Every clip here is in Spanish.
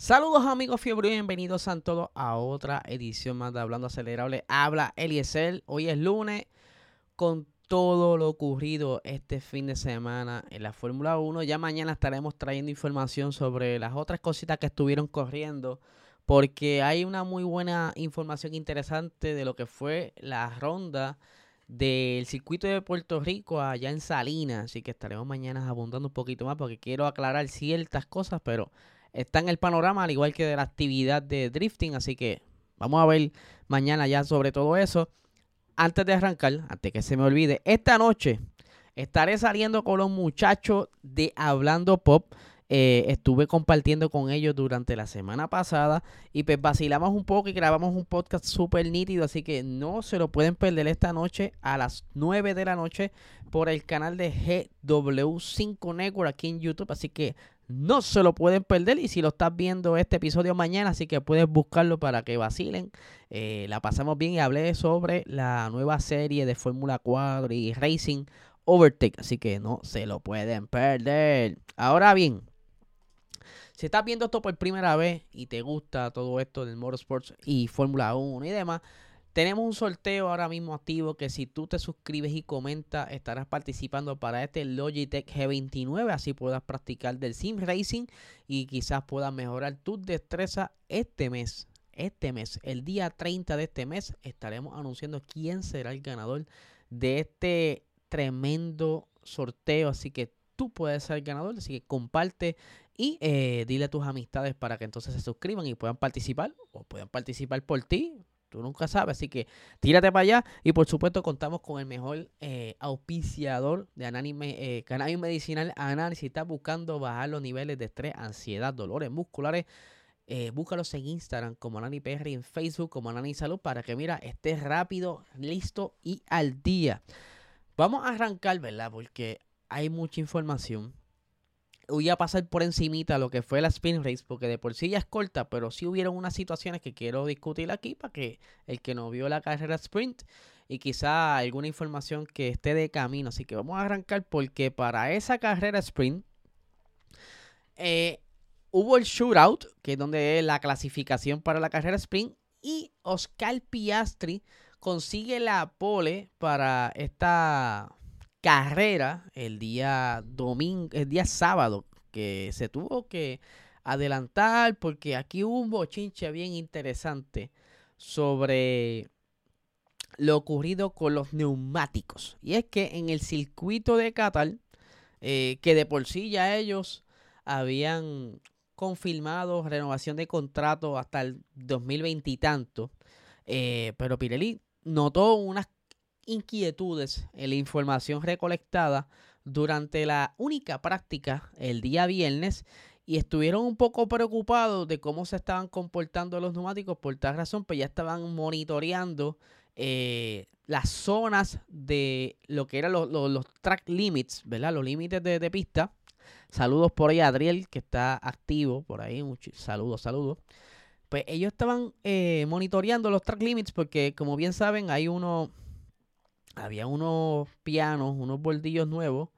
Saludos amigos fiebre y bienvenidos a todos a otra edición más de Hablando Acelerable. Habla Eliezer, hoy es lunes con todo lo ocurrido este fin de semana en la Fórmula 1. Ya mañana estaremos trayendo información sobre las otras cositas que estuvieron corriendo porque hay una muy buena información interesante de lo que fue la ronda del circuito de Puerto Rico allá en Salinas. Así que estaremos mañana abundando un poquito más porque quiero aclarar ciertas cosas, pero está en el panorama, al igual que de la actividad de drifting. Así que vamos a ver mañana ya sobre todo eso. Antes de arrancar, antes que se me olvide, esta noche estaré saliendo con los muchachos de Hablando Pop. Eh, estuve compartiendo con ellos durante la semana pasada y pues vacilamos un poco y grabamos un podcast súper nítido, así que no se lo pueden perder esta noche a las 9 de la noche por el canal de GW5 Network aquí en YouTube, así que no se lo pueden perder. Y si lo estás viendo este episodio mañana, así que puedes buscarlo para que vacilen. Eh, la pasamos bien y hablé sobre la nueva serie de Fórmula 4 y Racing Overtake. Así que no se lo pueden perder. Ahora bien, si estás viendo esto por primera vez y te gusta todo esto del Motorsports y Fórmula 1 y demás, tenemos un sorteo ahora mismo activo que si tú te suscribes y comentas estarás participando para este Logitech G29, así puedas practicar del Sim Racing y quizás puedas mejorar tu destreza este mes. Este mes, el día 30 de este mes, estaremos anunciando quién será el ganador de este tremendo sorteo. Así que tú puedes ser el ganador, así que comparte y eh, dile a tus amistades para que entonces se suscriban y puedan participar o puedan participar por ti Tú nunca sabes, así que tírate para allá. Y por supuesto contamos con el mejor eh, auspiciador de análisis, eh, cannabis medicinal Análisis. Si estás buscando bajar los niveles de estrés, ansiedad, dolores musculares, eh, búscalos en Instagram como Anani PR y en Facebook como Anani Salud para que mira, estés rápido, listo y al día. Vamos a arrancar, ¿verdad? Porque hay mucha información voy a pasar por encimita lo que fue la spin race, porque de por sí ya es corta, pero sí hubieron unas situaciones que quiero discutir aquí para que el que no vio la carrera sprint y quizá alguna información que esté de camino. Así que vamos a arrancar porque para esa carrera sprint eh, hubo el shootout, que es donde es la clasificación para la carrera sprint, y Oscar Piastri consigue la pole para esta carrera el día domingo, el día sábado, que se tuvo que adelantar porque aquí hubo un bochinche bien interesante sobre lo ocurrido con los neumáticos. Y es que en el circuito de Qatar, eh, que de por sí ya ellos habían confirmado renovación de contrato hasta el 2020 y tanto, pero Pirelli notó unas inquietudes en la información recolectada durante la única práctica el día viernes y estuvieron un poco preocupados de cómo se estaban comportando los neumáticos. Por tal razón, pues ya estaban monitoreando eh, las zonas de lo que eran los, track limits, ¿verdad? Los límites de, pista. Saludos por ahí a Adriel, que está activo por ahí. saludos, saludos. Pues ellos estaban eh, monitoreando los track limits porque, como bien saben, hay uno había unos pianos, unos bordillos nuevos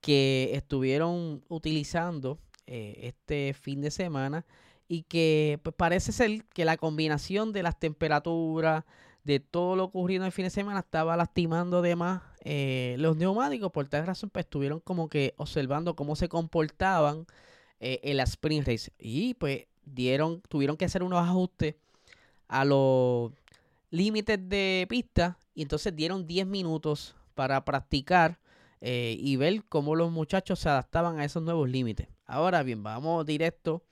que estuvieron utilizando eh, este fin de semana y que pues, parece ser que la combinación de las temperaturas, de todo lo ocurrido en el fin de semana, estaba lastimando además eh, los neumáticos. Por tal razón, pues estuvieron como que observando cómo se comportaban eh, en la sprint race. Y pues dieron, tuvieron que hacer unos ajustes a los límites de pista y entonces dieron 10 minutos para practicar eh, y ver cómo los muchachos se adaptaban a esos nuevos límites. Ahora bien, vamos directo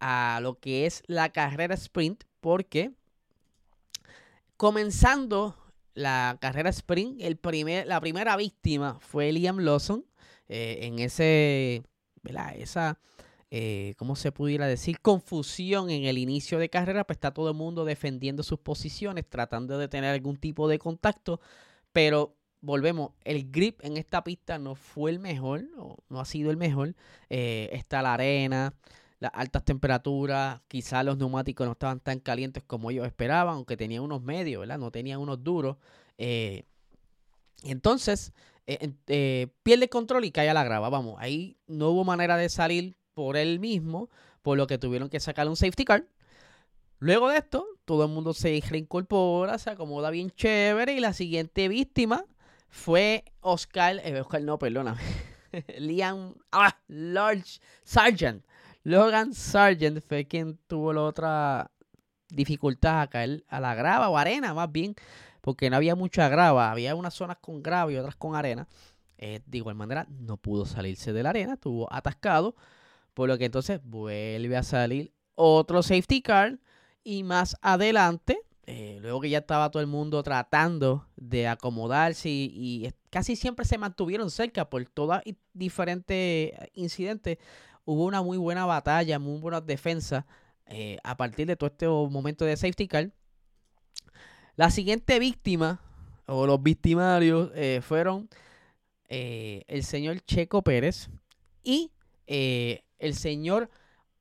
a lo que es la carrera sprint porque comenzando la carrera sprint, el primer, la primera víctima fue Liam Lawson. eh, en ese, ¿verdad? Esa, eh, ¿cómo se pudiera decir? Confusión en el inicio de carrera, pues está todo el mundo defendiendo sus posiciones, tratando de tener algún tipo de contacto, pero volvemos, el grip en esta pista no fue el mejor, no, no ha sido el mejor. Eh, está la arena, las altas temperaturas, quizás los neumáticos no estaban tan calientes como ellos esperaban, aunque tenían unos medios, ¿verdad? No tenían unos duros. Eh, entonces, eh, eh, pierde control y cae a la grava. Vamos, ahí no hubo manera de salir por él mismo, por lo que tuvieron que sacar un safety car. Luego de esto, todo el mundo se reincorpora, se acomoda bien chévere y la siguiente víctima fue Oscar, eh, Oscar no, perdóname, Liam ah, Large Sargent. Logan Sargent fue quien tuvo la otra dificultad a caer a la grava o arena más bien, porque no había mucha grava, había unas zonas con grava y otras con arena. Eh, de igual manera, no pudo salirse de la arena, estuvo atascado, por lo que entonces vuelve a salir otro safety car y más adelante, eh, luego que ya estaba todo el mundo tratando de acomodarse y, casi siempre se mantuvieron cerca por todos diferentes incidentes, hubo una muy buena batalla, muy buena defensa eh, a partir de todo este momento de safety car. La siguiente víctima, o los victimarios, eh, fueron el señor Checo Pérez y el señor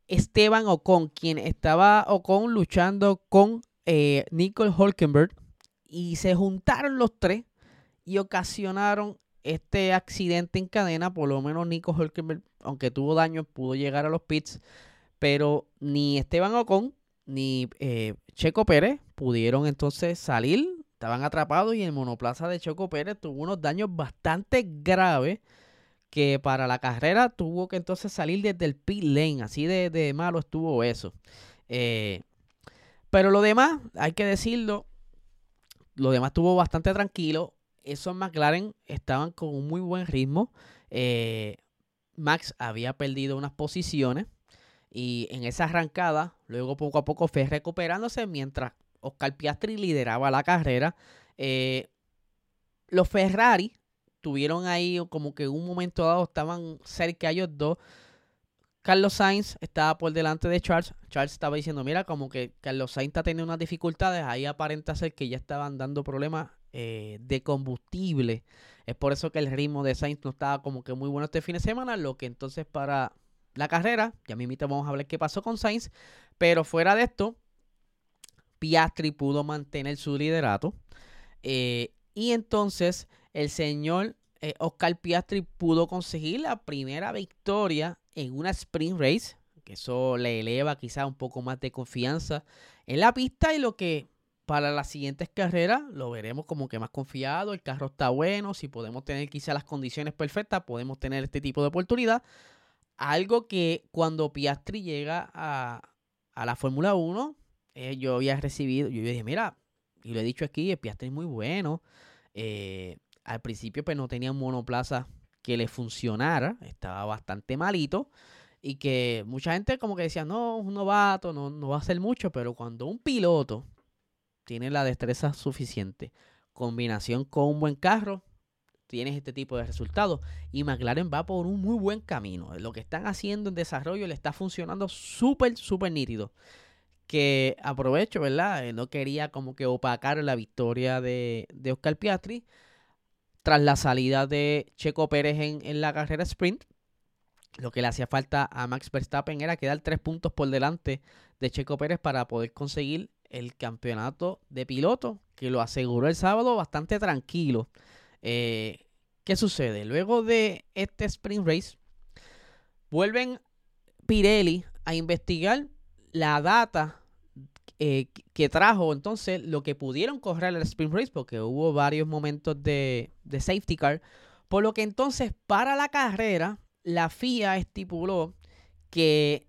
Esteban Ocon, quien estaba Ocon luchando con eh, Nicole Hulkenberg y se juntaron los tres y ocasionaron este accidente en cadena. Por lo menos Nico Hulkenberg, aunque tuvo daño, pudo llegar a los pits, pero ni Esteban Ocon ni eh, Checo Pérez pudieron entonces salir. Estaban atrapados y el monoplaza de Checo Pérez tuvo unos daños bastante graves que para la carrera tuvo que entonces salir desde el pit lane. Así de, malo estuvo eso. Eh, pero lo demás, hay que decirlo, lo demás estuvo bastante tranquilo. Esos McLaren estaban con un muy buen ritmo. Eh, Max había perdido unas posiciones. Y en esa arrancada, luego poco a poco fue recuperándose mientras Oscar Piastri lideraba la carrera. Eh, los Ferrari tuvieron ahí como que en un momento dado estaban cerca ellos dos. Carlos Sainz estaba por delante de Charles. Charles estaba diciendo, mira, como que Carlos Sainz está teniendo unas dificultades. Ahí aparenta ser que ya estaban dando problemas eh, de combustible. Es por eso que el ritmo de Sainz no estaba como que muy bueno este fin de semana. Lo que entonces para la carrera, ya mismo vamos a ver qué pasó con Sainz. Pero fuera de esto, Piastri pudo mantener su liderato. Eh, y entonces el señor eh, Oscar Piastri pudo conseguir la primera victoria en una sprint race, que eso le eleva quizá un poco más de confianza en la pista y lo que para las siguientes carreras lo veremos como que más confiado, el carro está bueno, si podemos tener quizá las condiciones perfectas, podemos tener este tipo de oportunidad. Algo que cuando Piastri llega a, la Fórmula 1, eh, yo había recibido, yo dije, mira, y lo he dicho aquí, el Piastri es muy bueno. Eh, al principio pues no tenía un monoplaza que le funcionara, estaba bastante malito y que mucha gente como que decía, no, un novato, no, no va a hacer mucho, pero cuando un piloto tiene la destreza suficiente, combinación con un buen carro, tienes este tipo de resultados. Y McLaren va por un muy buen camino. Lo que están haciendo en desarrollo le está funcionando súper, súper nítido. Que aprovecho, ¿verdad? Eh, no quería como que opacar la victoria de, de Oscar Piastri tras la salida de Checo Pérez en, la carrera sprint, lo que le hacía falta a Max Verstappen era quedar tres puntos por delante de Checo Pérez para poder conseguir el campeonato de piloto, que lo aseguró el sábado bastante tranquilo. Eh, ¿Qué sucede? Luego de este sprint race, vuelven Pirelli a investigar la data eh, que trajo entonces lo que pudieron correr el sprint race, porque hubo varios momentos de, safety car, por lo que entonces para la carrera la FIA estipuló que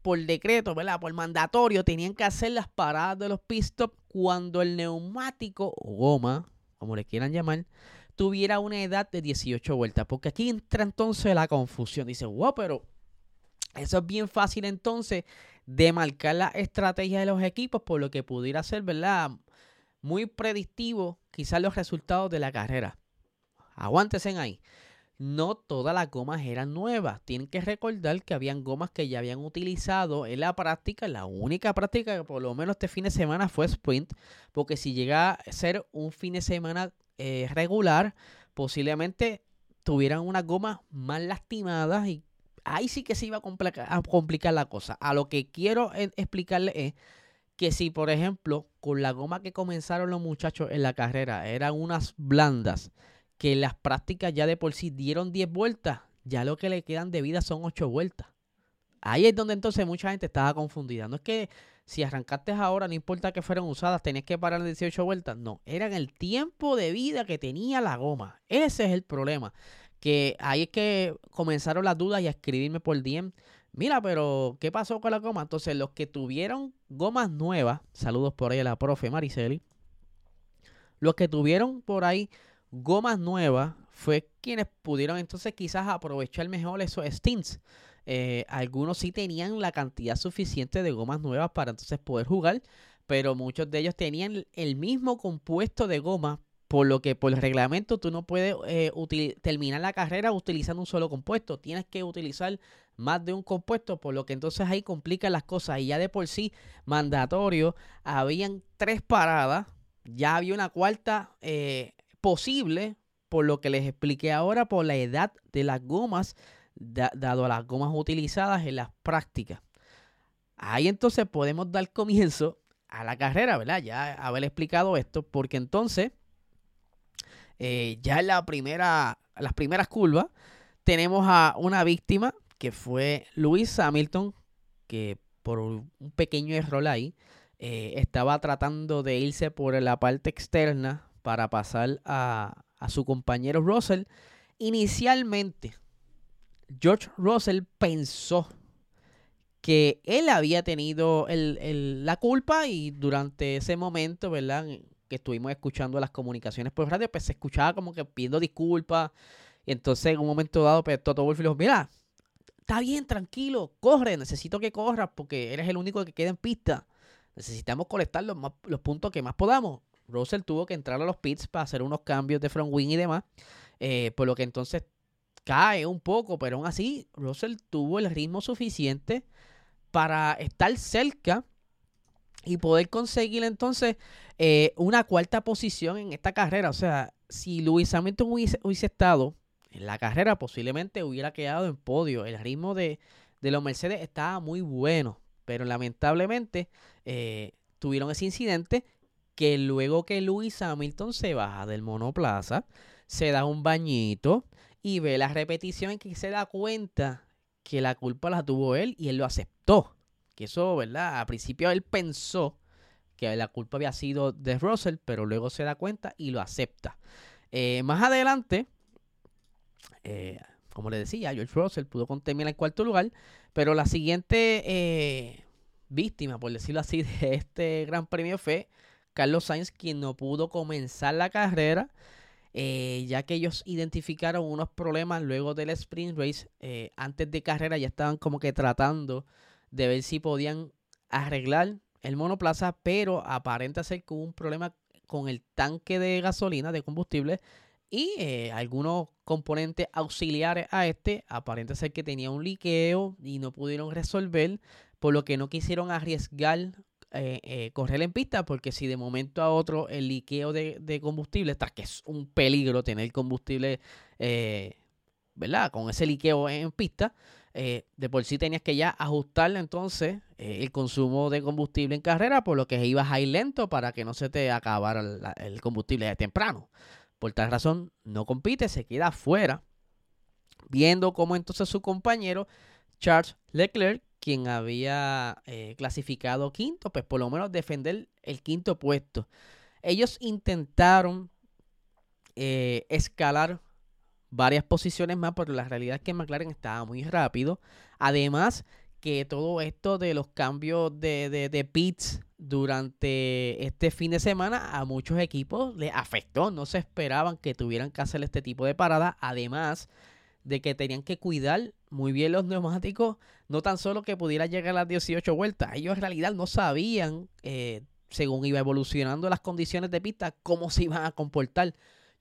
por decreto, ¿verdad? Por mandatorio, tenían que hacer las paradas de los pit stops cuando el neumático o goma, como le quieran llamar, tuviera una edad de 18 vueltas. Porque aquí entra entonces la confusión. Dice, wow, pero eso es bien fácil entonces de marcar la estrategia de los equipos, por lo que pudiera ser, ¿verdad? Muy predictivo quizás los resultados de la carrera. Aguántense ahí. no todas las gomas eran nuevas. Tienen que recordar que habían gomas que ya habían utilizado en la práctica. La única práctica que por lo menos este fin de semana fue sprint. Porque si llega a ser un fin de semana eh, regular, posiblemente tuvieran unas gomas más lastimadas y ahí sí que se iba a complicar, la cosa. A lo que quiero explicarle es que si, por ejemplo, con la goma que comenzaron los muchachos en la carrera eran unas blandas que las prácticas ya de por sí dieron 10 vueltas, ya lo que le quedan de vida son 8 vueltas. Ahí es donde entonces mucha gente estaba confundida. No es que si arrancaste ahora, no importa que fueran usadas, tenías que parar 18 vueltas. No, era el tiempo de vida que tenía la goma. Ese es el problema. Que ahí es que comenzaron las dudas y a escribirme por DM. Mira, pero ¿qué pasó con la goma? Entonces, los que tuvieron gomas nuevas, saludos por ahí a la profe Mariceli, los que tuvieron por ahí gomas nuevas fue quienes pudieron entonces quizás aprovechar mejor esos stints. Eh, algunos sí tenían la cantidad suficiente de gomas nuevas para entonces poder jugar, pero muchos de ellos tenían el mismo compuesto de goma, por lo que por el reglamento tú no puedes eh, terminar la carrera utilizando un solo compuesto, tienes que utilizar más de un compuesto, por lo que entonces ahí complican las cosas y ya de por sí mandatorio, habían tres paradas, ya había una cuarta eh, posible, por lo que les expliqué ahora, por la edad de las gomas, dado a las gomas utilizadas en las prácticas. Ahí entonces podemos dar comienzo a la carrera, ¿verdad? Ya haber explicado esto, porque entonces, eh, ya en la primera, las primeras curvas, tenemos a una víctima que fue Luis Hamilton, que por un pequeño error ahí, eh, estaba tratando de irse por la parte externa para pasar a, su compañero Russell. Inicialmente, George Russell pensó que él había tenido la culpa y durante ese momento, ¿verdad? Que estuvimos escuchando las comunicaciones por radio, pues se escuchaba como que pidiendo disculpas. Y entonces en un momento dado, pues Toto Wolff dijo, mira, está bien, tranquilo, corre, necesito que corras porque eres el único que queda en pista. Necesitamos colectar los, los puntos que más podamos. Russell tuvo que entrar a los pits para hacer unos cambios de front wing y demás. Eh, por lo que entonces cae un poco, pero aún así Russell tuvo el ritmo suficiente para estar cerca y poder conseguir entonces eh, una cuarta posición en esta carrera. O sea, si Luis Hamilton hubiese, estado en la carrera, posiblemente hubiera quedado en podio. El ritmo de, los Mercedes estaba muy bueno, pero lamentablemente eh, tuvieron ese incidente que luego que Luis Hamilton se baja del monoplaza, se da un bañito y ve la repetición en que se da cuenta que la culpa la tuvo él y él lo aceptó. Eso, ¿verdad? A principio él pensó que la culpa había sido de Russell, pero luego se da cuenta y lo acepta. Eh, más adelante, eh, como le decía, George Russell pudo terminar en cuarto lugar, pero la siguiente eh, víctima, por decirlo así, de este gran premio fue Carlos Sainz, quien no pudo comenzar la carrera, ya que ellos identificaron unos problemas luego del sprint race. Antes de carrera ya estaban como que tratando de ver si podían arreglar el monoplaza, pero aparenta ser que hubo un problema con el tanque de gasolina, de combustible, y eh, algunos componentes auxiliares a este. Aparenta ser que tenía un liqueo y no pudieron resolver, por lo que no quisieron arriesgar eh, eh, correr en pista, porque si de momento a otro el liqueo de, combustible, está que es un peligro tener combustible, eh, ¿verdad? Con ese liqueo en pista, de por sí tenías que ya ajustarle entonces el consumo de combustible en carrera, por lo que ibas a ir lento para que no se te acabara el combustible de temprano. Por tal razón, no compite, se queda afuera, viendo cómo entonces su compañero Charles Leclerc quien había eh, clasificado quinto, pues por lo menos defender el quinto puesto. Ellos intentaron eh, escalar varias posiciones más, pero la realidad es que McLaren estaba muy rápido. Además, que todo esto de los cambios de, de, pits durante este fin de semana a muchos equipos les afectó. No se esperaban que tuvieran que hacer este tipo de parada. Además de que tenían que cuidar muy bien los neumáticos, no tan solo que pudiera llegar a las 18 vueltas, ellos en realidad no sabían, eh, según iba evolucionando las condiciones de pista, cómo se iban a comportar.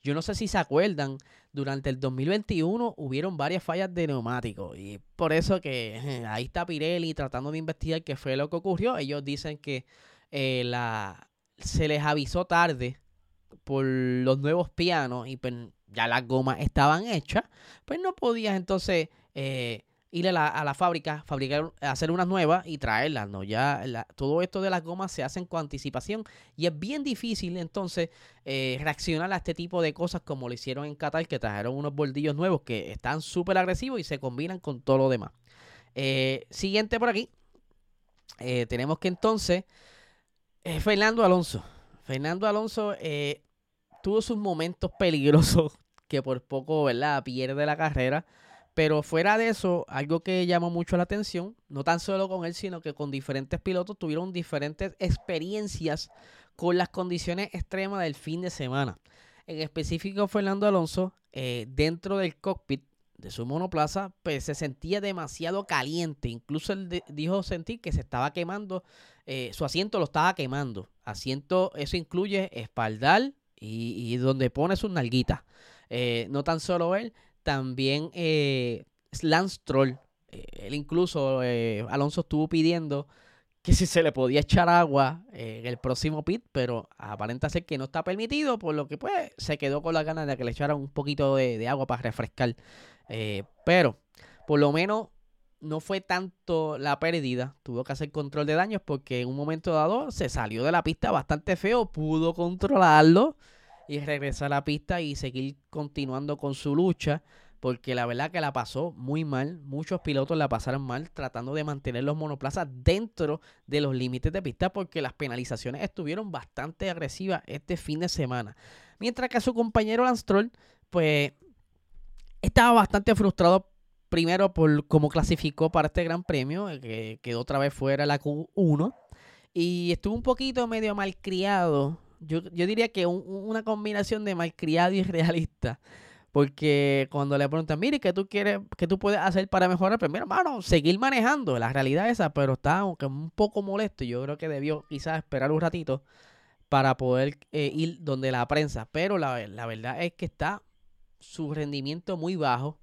Yo no sé si se acuerdan, durante el 2021 hubieron varias fallas de neumáticos y por eso que ahí está Pirelli tratando de investigar qué fue lo que ocurrió. Ellos dicen que eh, la, se les avisó tarde por los nuevos pianos y pues ya las gomas estaban hechas, pues no podías entonces eh, ir a la, fábrica, fabricar, hacer unas nuevas y traerlas, ¿no? Ya todo esto de las gomas se hacen con anticipación y es bien difícil entonces eh, reaccionar a este tipo de cosas como lo hicieron en Qatar, que trajeron unos bordillos nuevos que están súper agresivos y se combinan con todo lo demás. Eh, siguiente por aquí, tenemos que entonces Fernando Alonso. Fernando Alonso tuvo sus momentos peligrosos que por poco, ¿verdad? Pierde la carrera. Pero fuera de eso, algo que llamó mucho la atención, no tan solo con él, sino que con diferentes pilotos tuvieron diferentes experiencias con las condiciones extremas del fin de semana. En específico, Fernando Alonso, eh, dentro del cockpit de su monoplaza, pues se sentía demasiado caliente. Incluso él dijo sentir que se estaba quemando, eh, su asiento lo estaba quemando. Asiento, eso incluye espaldar, y, donde pone sus nalguitas. Eh, no tan solo él, también eh, Lance. Eh, él incluso, eh, Alonso estuvo pidiendo que si se le podía echar agua en el próximo pit, pero aparenta ser que no está permitido, por lo que pues se quedó con la ganas de que le echaran un poquito de, agua para refrescar. pero por lo menos no fue tanto la pérdida, tuvo que hacer control de daños porque en un momento dado se salió de la pista bastante feo, pudo controlarlo y regresar a la pista y seguir continuando con su lucha, porque la verdad que la pasó muy mal, muchos pilotos la pasaron mal tratando de mantener los monoplazas dentro de los límites de pista porque las penalizaciones estuvieron bastante agresivas este fin de semana. Mientras que su compañero Lance Stroll, pues estaba bastante frustrado primero por cómo clasificó para este gran premio, eh, que quedó otra vez fuera la Q1. Y estuvo un poquito medio malcriado. Yo, yo diría que una combinación de malcriado y realista. Porque cuando le preguntan, mire, ¿qué tú quieres, qué tú puedes hacer para mejorar? Pues hermano, seguir manejando. La realidad es esa, pero está aunque un poco molesto. Yo creo que debió quizás esperar un ratito para poder eh, ir donde la prensa. Pero la, la verdad es que está su rendimiento muy bajo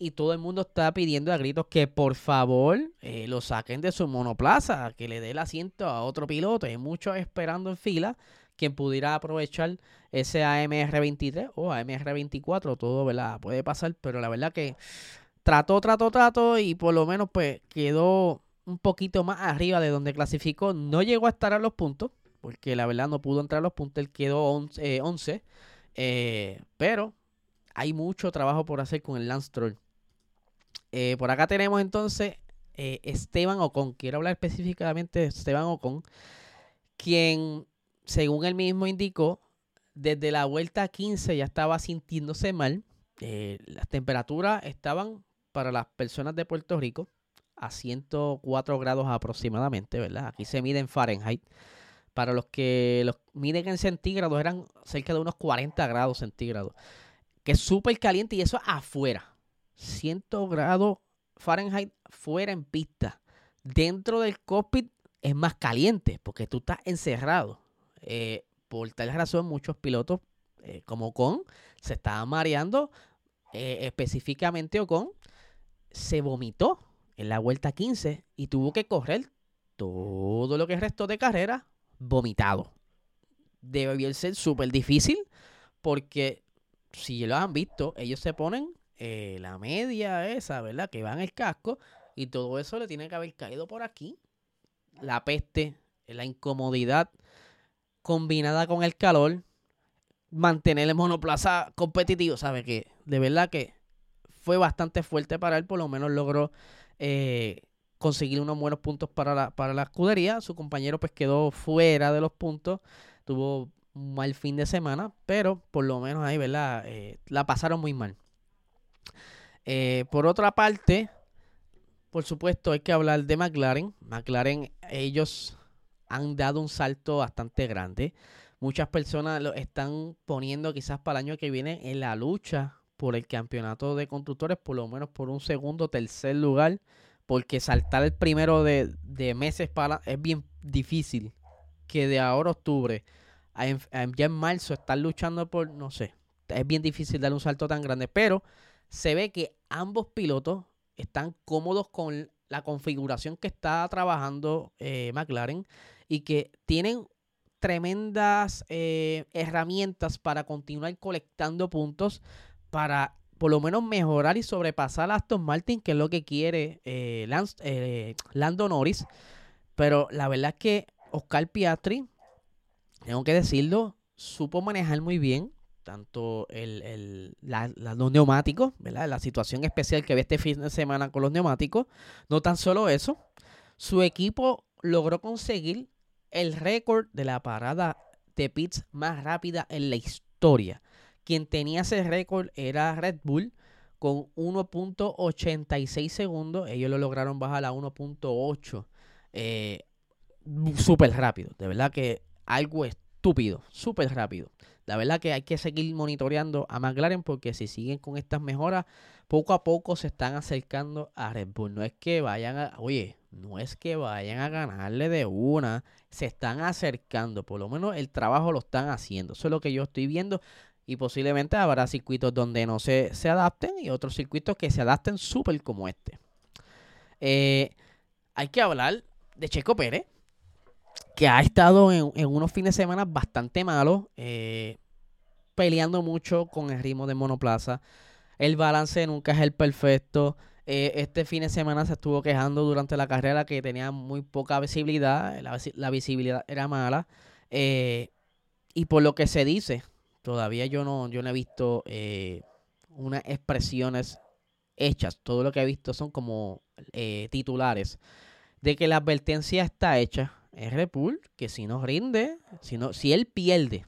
y todo el mundo está pidiendo a gritos que por favor eh, lo saquen de su monoplaza, que le dé el asiento a otro piloto. Hay muchos esperando en fila quien pudiera aprovechar ese AMR23 o AMR24, todo ¿verdad? puede pasar, pero la verdad que trató, trató, trató y por lo menos pues quedó un poquito más arriba de donde clasificó. No llegó a estar a los puntos, porque la verdad no pudo entrar a los puntos, él quedó 11, eh, pero hay mucho trabajo por hacer con el Lance Troll. Eh, por acá tenemos entonces eh, Esteban Ocon. Quiero hablar específicamente de Esteban Ocon, quien, según él mismo indicó, desde la vuelta 15 ya estaba sintiéndose mal. Eh, las temperaturas estaban para las personas de Puerto Rico a 104 grados aproximadamente, ¿verdad? Aquí se mide en Fahrenheit. Para los que los miden en centígrados eran cerca de unos 40 grados centígrados. Que es súper caliente y eso afuera. 100 grados Fahrenheit fuera en pista. Dentro del cockpit es más caliente porque tú estás encerrado. Eh, por tal razón, muchos pilotos, eh, como Ocon, se estaban mareando. Eh, específicamente Ocon se vomitó en la vuelta 15 y tuvo que correr todo lo que restó de carrera vomitado. Debe ser súper difícil porque si lo han visto, ellos se ponen la media esa, ¿verdad? Que va en el casco y todo eso le tiene que haber caído por aquí. La peste, la incomodidad combinada con el calor, mantener el monoplaza competitivo, ¿sabe? Que de verdad que fue bastante fuerte para él, por lo menos logró eh, conseguir unos buenos puntos para la, para la escudería. Su compañero pues quedó fuera de los puntos, tuvo un mal fin de semana, pero por lo menos ahí, ¿verdad? Eh, la pasaron muy mal. Eh, por otra parte, por supuesto, hay que hablar de McLaren. McLaren, ellos han dado un salto bastante grande. Muchas personas lo están poniendo quizás para el año que viene en la lucha por el campeonato de constructores, por lo menos por un segundo, tercer lugar, porque saltar el primero de, meses para es bien difícil. Que de ahora a octubre, ya en marzo, están luchando por, no sé, es bien difícil dar un salto tan grande, pero se ve que ambos pilotos están cómodos con la configuración que está trabajando eh, McLaren y que tienen tremendas eh, herramientas para continuar colectando puntos para por lo menos mejorar y sobrepasar a Aston Martin, que es lo que quiere eh, eh, Lando Norris. Pero la verdad es que Oscar Piastri, tengo que decirlo, supo manejar muy bien tanto el, los neumáticos, ¿verdad? la situación especial que ve este fin de semana con los neumáticos. No tan solo eso, su equipo logró conseguir el récord de la parada de pits más rápida en la historia. Quien tenía ese récord era Red Bull con 1.86 segundos. Ellos lo lograron bajar a 1.8. Eh, súper rápido. De verdad que algo estúpido. Súper rápido. La verdad que hay que seguir monitoreando a McLaren porque si siguen con estas mejoras, poco a poco se están acercando a Red Bull. No es que vayan a, oye, no es que vayan a ganarle de una, se están acercando, por lo menos el trabajo lo están haciendo. Eso es lo que yo estoy viendo y posiblemente habrá circuitos donde no se, se adapten y otros circuitos que se adapten súper como este. Eh, hay que hablar de Checo Pérez, que ha estado en, unos fines de semana bastante malos, eh, peleando mucho con el ritmo de monoplaza. El balance nunca es el perfecto. Eh, este fin de semana se estuvo quejando durante la carrera que tenía muy poca visibilidad, la, visibilidad era mala. y por lo que se dice, Todavía yo no, yo no he visto eh, unas expresiones hechas. Todo lo que he visto son como eh, titulares de que la advertencia está hecha. Es Red que si no rinde, si, no, si él pierde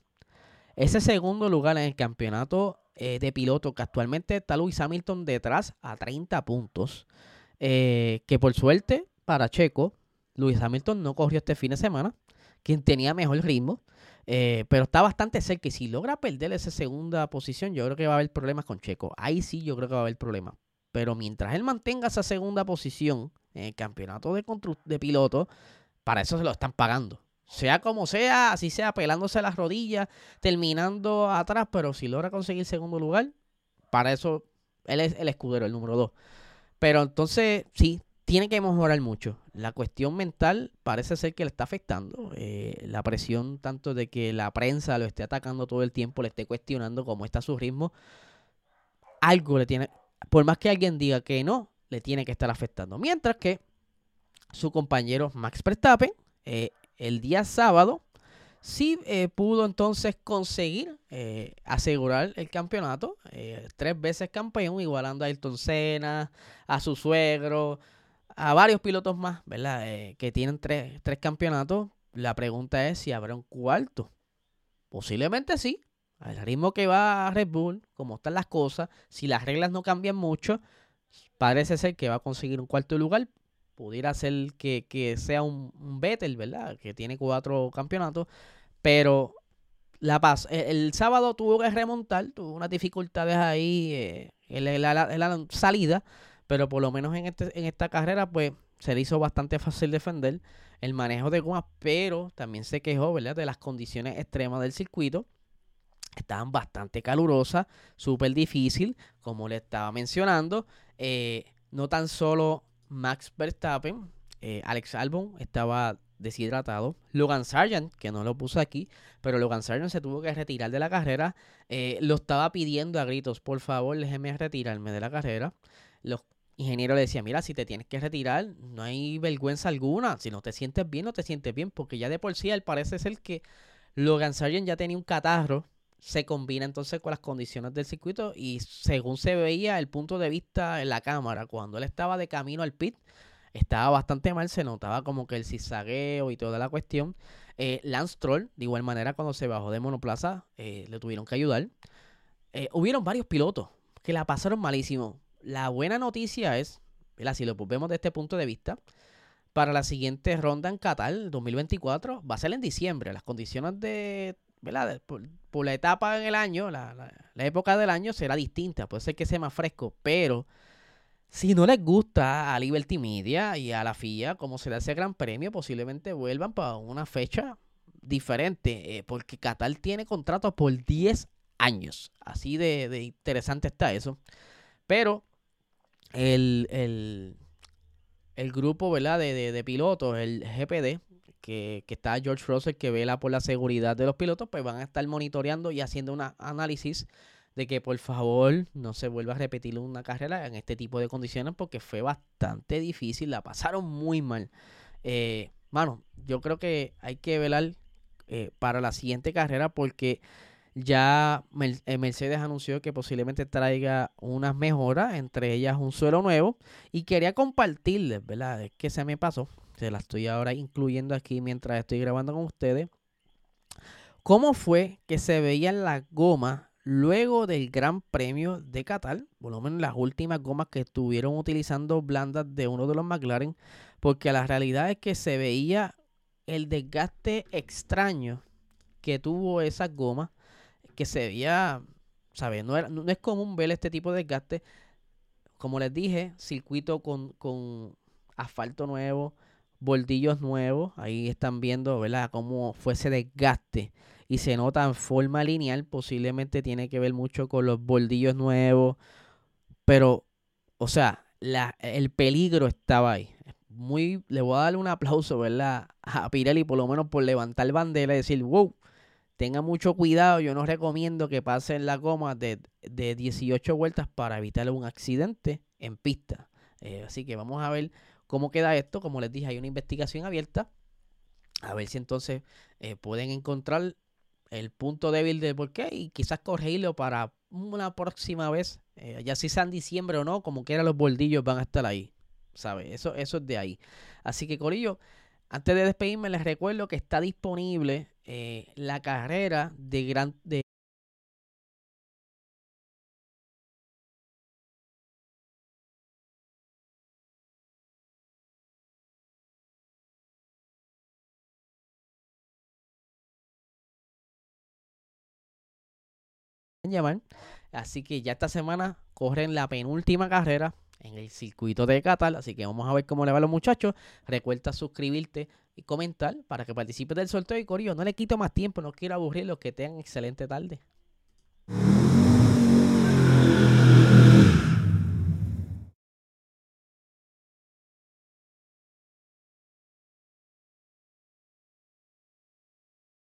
ese segundo lugar en el campeonato eh, de piloto, que actualmente está Luis Hamilton detrás a 30 puntos, que por suerte para Checo, Luis Hamilton no corrió este fin de semana, quien tenía mejor ritmo. Eh, pero está bastante cerca. Y si logra perder esa segunda posición, yo creo que va a haber problemas con Checo. Ahí sí yo creo que va a haber problemas. Pero mientras él mantenga esa segunda posición en el campeonato de, de piloto, para eso se lo están pagando. Sea como sea, así sea pelándose las rodillas, terminando atrás, pero si logra conseguir segundo lugar, para eso él es el escudero, el número dos. Pero entonces, sí, tiene que mejorar mucho. La cuestión mental parece ser que le está afectando. Eh, la presión tanto de que la prensa lo esté atacando todo el tiempo, le esté cuestionando cómo está su ritmo. Algo le tiene, por más que alguien diga que no, le tiene que estar afectando. Mientras que su compañero Max Verstappen, eh, el día sábado, sí eh, pudo entonces conseguir asegurar el campeonato. tres veces campeón, igualando a Ayrton Senna, a su suegro, a varios pilotos más, ¿verdad? Eh, que tienen tres, tres campeonatos. La pregunta es si habrá un cuarto. Posiblemente sí. Al ritmo que va Red Bull, como están las cosas, si las reglas no cambian mucho, parece ser que va a conseguir un cuarto lugar. Pudiera ser que, sea un, un Vettel, ¿verdad? Que tiene cuatro campeonatos. Pero la paz. E, el, sábado tuvo que remontar, tuvo unas dificultades ahí eh, en, la, salida pero por lo menos en, este, en esta carrera, pues se le hizo bastante fácil defender el manejo de gomas, pero también se quejó, ¿verdad?, de las condiciones extremas del circuito. Estaban bastante calurosas, súper difícil, como le estaba mencionando. Eh, no tan solo Max Verstappen, eh, Alex Albon estaba deshidratado. Logan Sargent, que no lo puso aquí, pero Logan Sargent se tuvo que retirar de la carrera. Eh, lo estaba pidiendo a gritos, por favor, déjeme retirarme de la carrera. Los ingeniero le decía, mira, si te tienes que retirar, no hay vergüenza alguna. Si no te sientes bien, no te sientes bien. Porque ya de por sí, él parece ser que Logan Sargent ya tenía un catarro. Se combina entonces con las condiciones del circuito. Y según se veía el punto de vista en la cámara, cuando él estaba de camino al pit, estaba bastante mal. Se notaba como que el zigzagueo y toda la cuestión. Eh, Lance Troll, de igual manera, cuando se bajó de monoplaza, eh, le tuvieron que ayudar. Eh, hubieron varios pilotos que la pasaron malísimo la buena noticia es, si lo vemos desde este punto de vista, para la siguiente ronda en Qatar 2024 va a ser en diciembre. Las condiciones de, ¿verdad? Por, la etapa en el año, la, época del año será distinta. Puede ser que sea más fresco, pero si no les gusta a Liberty Media y a la FIA como se le hace Gran Premio, posiblemente vuelvan para una fecha diferente, eh, porque Qatar tiene contratos por 10 años. Así de, interesante está eso. Pero el, el, grupo ¿verdad? De, de, pilotos, el GPD, que, está George Russell, que vela por la seguridad de los pilotos, pues van a estar monitoreando y haciendo un análisis de que por favor no se vuelva a repetir una carrera en este tipo de condiciones porque fue bastante difícil, la pasaron muy mal. Eh, mano, yo creo que hay que velar eh, para la siguiente carrera porque ya eh, Mercedes anunció que posiblemente traiga unas mejoras, entre ellas un suelo nuevo. Y quería compartirles, ¿verdad? Es que se me pasó. Se la estoy ahora incluyendo aquí mientras estoy grabando con ustedes. ¿Cómo fue que se veían las gomas luego del Gran Premio de Qatar? Por lo menos las últimas gomas que estuvieron utilizando blandas de uno de los McLaren. Porque la realidad es que se veía el desgaste extraño que tuvo esas gomas que se veía, ¿sabes? No, no, es común ver este tipo de desgaste. Como les dije, circuito con, con asfalto nuevo, bordillos nuevos. Ahí están viendo, ¿verdad? Cómo fue ese desgaste. Y se nota en forma lineal. Posiblemente tiene que ver mucho con los bordillos nuevos. Pero, o sea, la, el peligro estaba ahí. Muy, le voy a darle un aplauso, ¿verdad? A Pirelli, por lo menos por levantar bandera y decir, wow, tenga mucho cuidado. Yo no recomiendo que pasen la goma de, de 18 vueltas para evitar un accidente en pista. Eh, así que vamos a ver cómo queda esto. Como les dije, hay una investigación abierta. A ver si entonces eh, pueden encontrar el punto débil de por qué y quizás corregirlo para una próxima vez. Eh, ya si sea en diciembre o no, como quiera los bordillos van a estar ahí. ¿Sabe? Eso, eso es de ahí. Así que, Corillo, antes de despedirme, les recuerdo que está disponible eh, la carrera de gran de llamar. Así que ya esta semana corren la penúltima carrera en el circuito de Qatar. Así que vamos a ver cómo le va a los muchachos. Recuerda suscribirte y comentar para que participes del sorteo. Y Corillo, no le quito más tiempo, no quiero aburrirlos, que tengan excelente tarde.